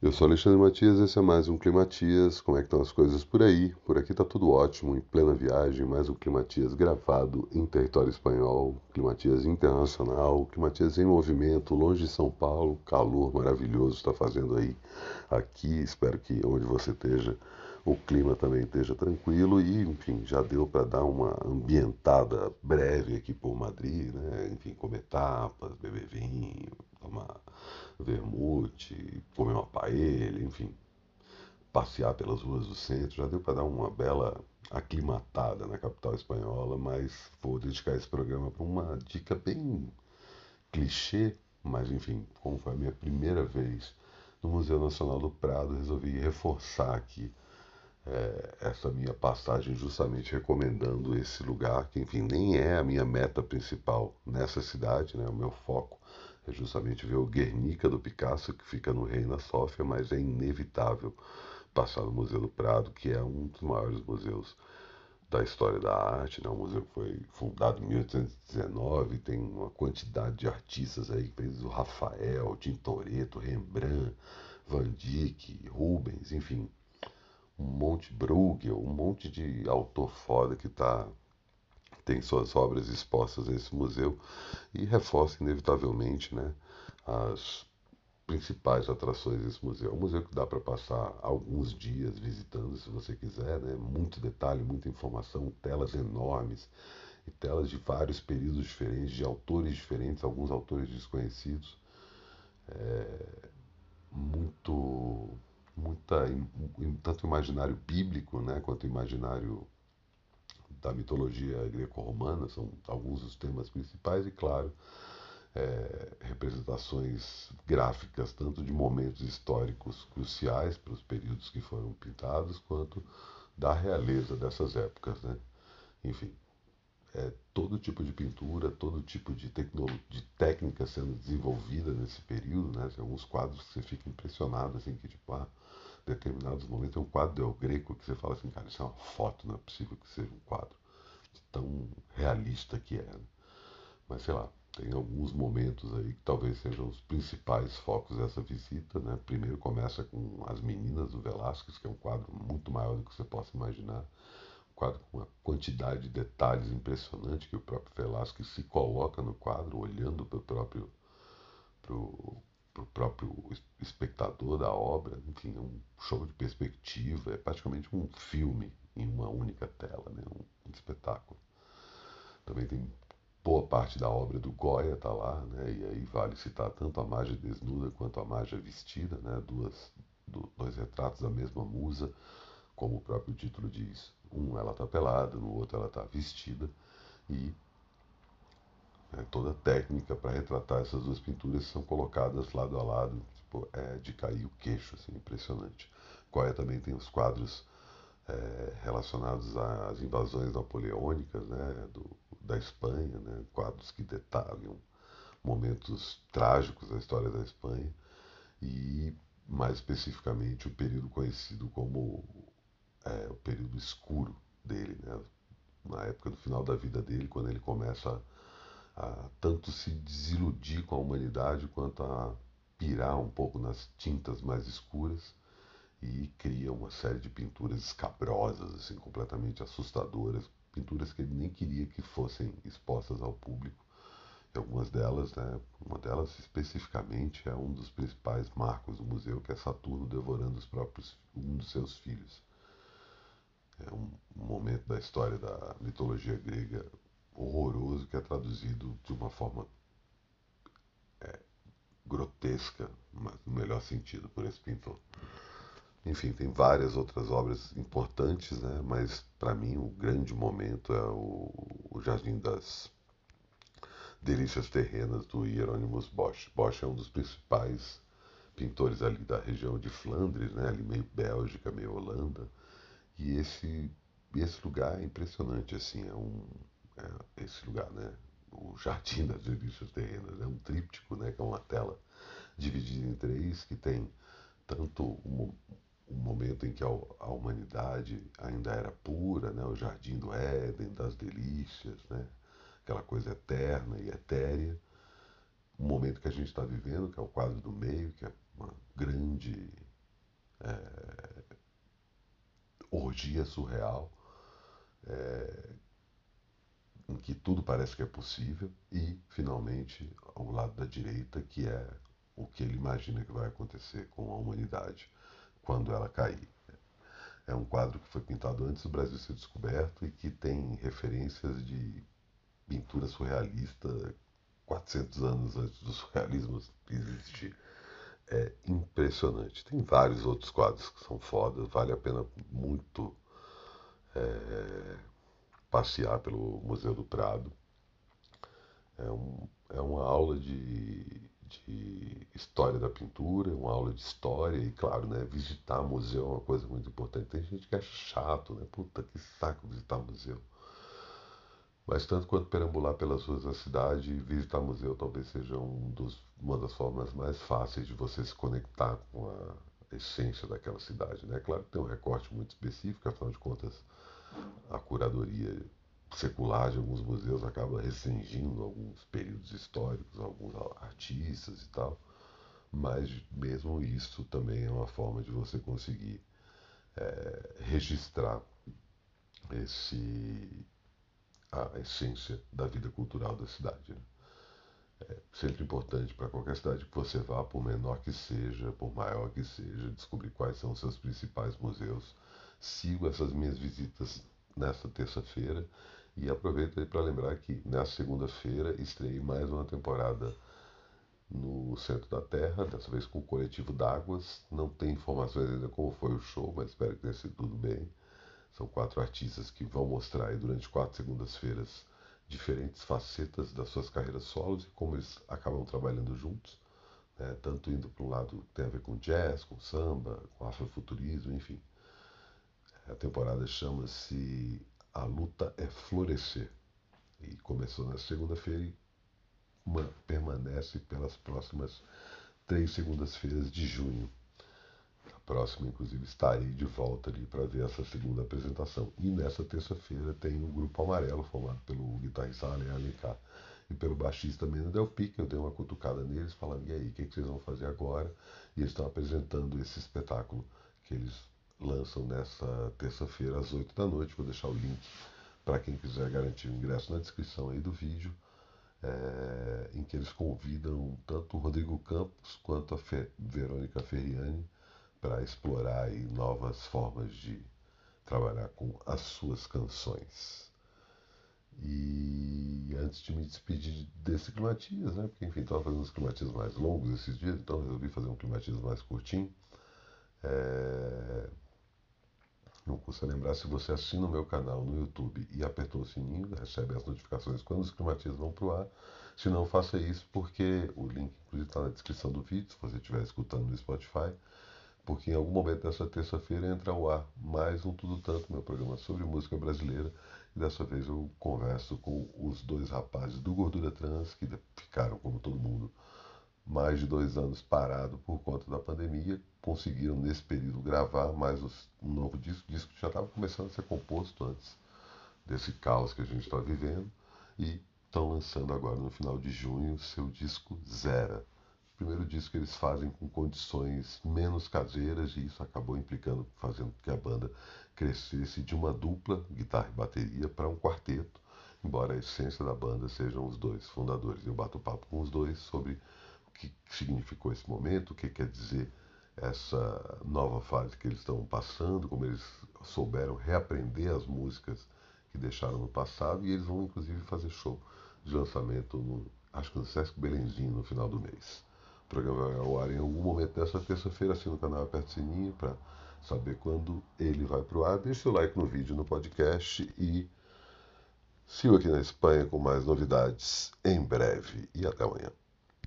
Eu sou Alexandre Matias, esse é mais um Climatias. Como é que estão as coisas por aí? Por aqui tá tudo ótimo, em plena viagem, mais um Climatias gravado em território espanhol, Climatias internacional, Climatias em movimento, longe de São Paulo, calor maravilhoso está fazendo aí aqui. Espero que onde você esteja o clima também esteja tranquilo e, enfim, já deu para dar uma ambientada breve aqui por Madrid, né? Enfim, comer tapas, beber vinho, tomar vermute, comer uma paella, enfim, passear pelas ruas do centro. Já deu para dar uma bela aclimatada na capital espanhola, mas vou dedicar esse programa para uma dica bem clichê, mas enfim, como foi a minha primeira vez no Museu Nacional do Prado, resolvi reforçar aqui é, essa minha passagem justamente recomendando esse lugar, que enfim nem é a minha meta principal nessa cidade, né? O meu foco é justamente ver o Guernica do Picasso, que fica no Reina Sofia, mas é inevitável passar no Museu do Prado, que é um dos maiores museus da história da arte, né? um museu foi fundado em 1819, tem uma quantidade de artistas aí, o Rafael, Tintoretto, Rembrandt, Van Dyck, Rubens, enfim, um monte Bruegel, um monte de autor foda que tá tem suas obras expostas nesse museu e reforça inevitavelmente, né, as principais atrações desse museu. É um museu que dá para passar alguns dias visitando, se você quiser, né? Muito detalhe, muita informação, telas enormes e telas de vários períodos diferentes, de autores diferentes, alguns autores desconhecidos. É muito muita, tanto imaginário bíblico né, quanto imaginário da mitologia greco-romana, são alguns dos temas principais, e claro, é, representações gráficas, tanto de momentos históricos cruciais para os períodos que foram pintados, quanto da realeza dessas épocas. Né? Enfim, é, todo tipo de pintura, todo tipo de, de técnica sendo desenvolvida nesse período, né? Tem alguns quadros que você fica impressionado, assim, que tipo, ah, determinados momentos tem um quadro del Greco que você fala assim, cara, isso é uma foto, não é possível que seja um quadro tão realista que é. Né? Mas sei lá, tem alguns momentos aí que talvez sejam os principais focos dessa visita, né? Primeiro começa com As Meninas do Velázquez, que é um quadro muito maior do que você possa imaginar quadro com uma quantidade de detalhes impressionante que o próprio Velázquez se coloca no quadro, olhando para o próprio, pro próprio espectador da obra. Enfim, é um show de perspectiva, é praticamente um filme em uma única tela, né? um, um espetáculo. Também tem boa parte da obra do Goya está lá, né? e aí vale citar tanto a Magia desnuda quanto a Magia vestida, né? Duas, do, dois retratos da mesma musa, como o próprio título diz. Um ela está pelada, no outro ela está vestida e é, toda a técnica para retratar essas duas pinturas são colocadas lado a lado, tipo, é de cair o queixo, assim, impressionante. Goya também tem os quadros é, relacionados às invasões napoleônicas né, do, da Espanha, né, quadros que detalham momentos trágicos da história da Espanha e mais especificamente o período conhecido como é, o período escuro dele, né? na época do final da vida dele, quando ele começa a, a tanto se desiludir com a humanidade quanto a pirar um pouco nas tintas mais escuras e cria uma série de pinturas escabrosas, assim, completamente assustadoras, pinturas que ele nem queria que fossem expostas ao público. E algumas delas, né, uma delas especificamente é um dos principais marcos do museu, que é Saturno devorando os próprios um dos seus filhos é um, momento da história da mitologia grega horroroso que é traduzido de uma forma é, grotesca, mas no melhor sentido, por esse pintor. Enfim, tem várias outras obras importantes, né? mas para mim o grande momento é o, o Jardim das Delícias Terrenas do Hieronymus Bosch. Bosch é um dos principais pintores ali da região de Flandres, né? ali meio Bélgica, meio Holanda e esse, esse lugar é impressionante, assim, é um. É esse lugar, né? O Jardim das Delícias Terrenas, é um tríptico, né? Que é uma tela dividida em três, que tem tanto um, um momento em que a, a, humanidade ainda era pura, né? O Jardim do Éden, das delícias, né? Aquela coisa eterna e etérea. Um momento que a gente está vivendo, que é o quadro do meio, que é uma grande é, orgia surreal, é, em que tudo parece que é possível, e, finalmente, ao lado da direita, que é o que ele imagina que vai acontecer com a humanidade quando ela cair. É um quadro que foi pintado antes do Brasil ser descoberto e que tem referências de pintura surrealista 400 anos antes do surrealismo existir. É impressionante. Tem vários outros quadros que são fodas, vale a pena muito é, passear pelo Museu do Prado. É, um, é uma aula de, de história da pintura, uma aula de história e, claro, né, visitar museu é uma coisa muito importante. Tem gente que é chato, né? Puta que saco visitar museu. Mas tanto quanto perambular pelas ruas da cidade, visitar museu talvez seja um dos, uma das formas mais fáceis de você se conectar com a essência daquela cidade. Né? Claro que tem um recorte muito específico, afinal de contas, a curadoria secular de alguns museus acaba restringindo alguns períodos históricos, alguns artistas e tal. Mas mesmo isso também é uma forma de você conseguir é, registrar esse a essência da vida cultural da cidade. Né? É sempre importante para qualquer cidade que você vá, por menor que seja, por maior que seja, descobrir quais são os seus principais museus. Sigo essas minhas visitas nesta terça-feira e aproveito para lembrar que nessa segunda-feira estreiei mais uma temporada no centro da Terra, dessa vez com o coletivo d'Águas. Não tem informações ainda como foi o show, mas espero que tenha sido tudo bem. São quatro artistas que vão mostrar aí durante quatro segundas-feiras diferentes facetas das suas carreiras solos e como eles acabam trabalhando juntos, né? tanto indo para um lado que tem a ver com jazz, com samba, com afrofuturismo, enfim. A temporada chama-se A Luta é Florescer e começou na segunda-feira e permanece pelas próximas três segundas-feiras de junho próxima, inclusive, estarei de volta ali para ver essa segunda apresentação. E nessa terça-feira tem o Grupo Amarelo, formado pelo guitarrista Ale Alencar e pelo baixista Mena Del Pique. Eu dei uma cutucada neles, falando, e aí, o que, que vocês vão fazer agora? E eles estão apresentando esse espetáculo que eles lançam nessa terça-feira às 8 da noite. Vou deixar o link para quem quiser garantir o ingresso na descrição aí do vídeo. É, em que eles convidam tanto o Rodrigo Campos quanto a Fe, Verônica Ferriani para explorar novas formas de trabalhar com as suas canções. E antes de me despedir desse climatias, né? Porque enfim, estava fazendo uns climatias mais longos esses dias, então resolvi fazer um climatias mais curtinho. É... Não custa lembrar, se você assina o meu canal no YouTube e apertou o sininho, recebe as notificações quando os climatias vão para o ar. Se não, faça isso, porque o link, inclusive, está na descrição do vídeo, se você estiver escutando no Spotify porque em algum momento dessa terça-feira entra ao ar mais um Tudo Tanto, meu programa sobre música brasileira. E dessa vez eu converso com os dois rapazes do Gordura Trans, que ficaram, como todo mundo, mais de dois anos parado por conta da pandemia. Conseguiram, nesse período, gravar mais um novo disco. O disco já estava começando a ser composto antes desse caos que a gente está vivendo. E estão lançando agora, no final de junho, seu disco Zera primeiro disco eles fazem com condições menos caseiras e isso acabou implicando, fazendo que a banda crescesse de uma dupla, guitarra e bateria, para um quarteto, embora a essência da banda sejam os dois fundadores. Eu bato papo com os dois sobre o que significou esse momento, o que quer dizer essa nova fase que eles estão passando, como eles souberam reaprender as músicas que deixaram no passado e eles vão inclusive fazer show de lançamento no, acho que no Sesc Belenzinho no final do mês. O programa vai ao ar em algum momento dessa terça-feira, assina o canal, aperta o sininho para saber quando ele vai para o ar. Deixe seu like no vídeo, no podcast e siga aqui na Espanha com mais novidades em breve. E até amanhã.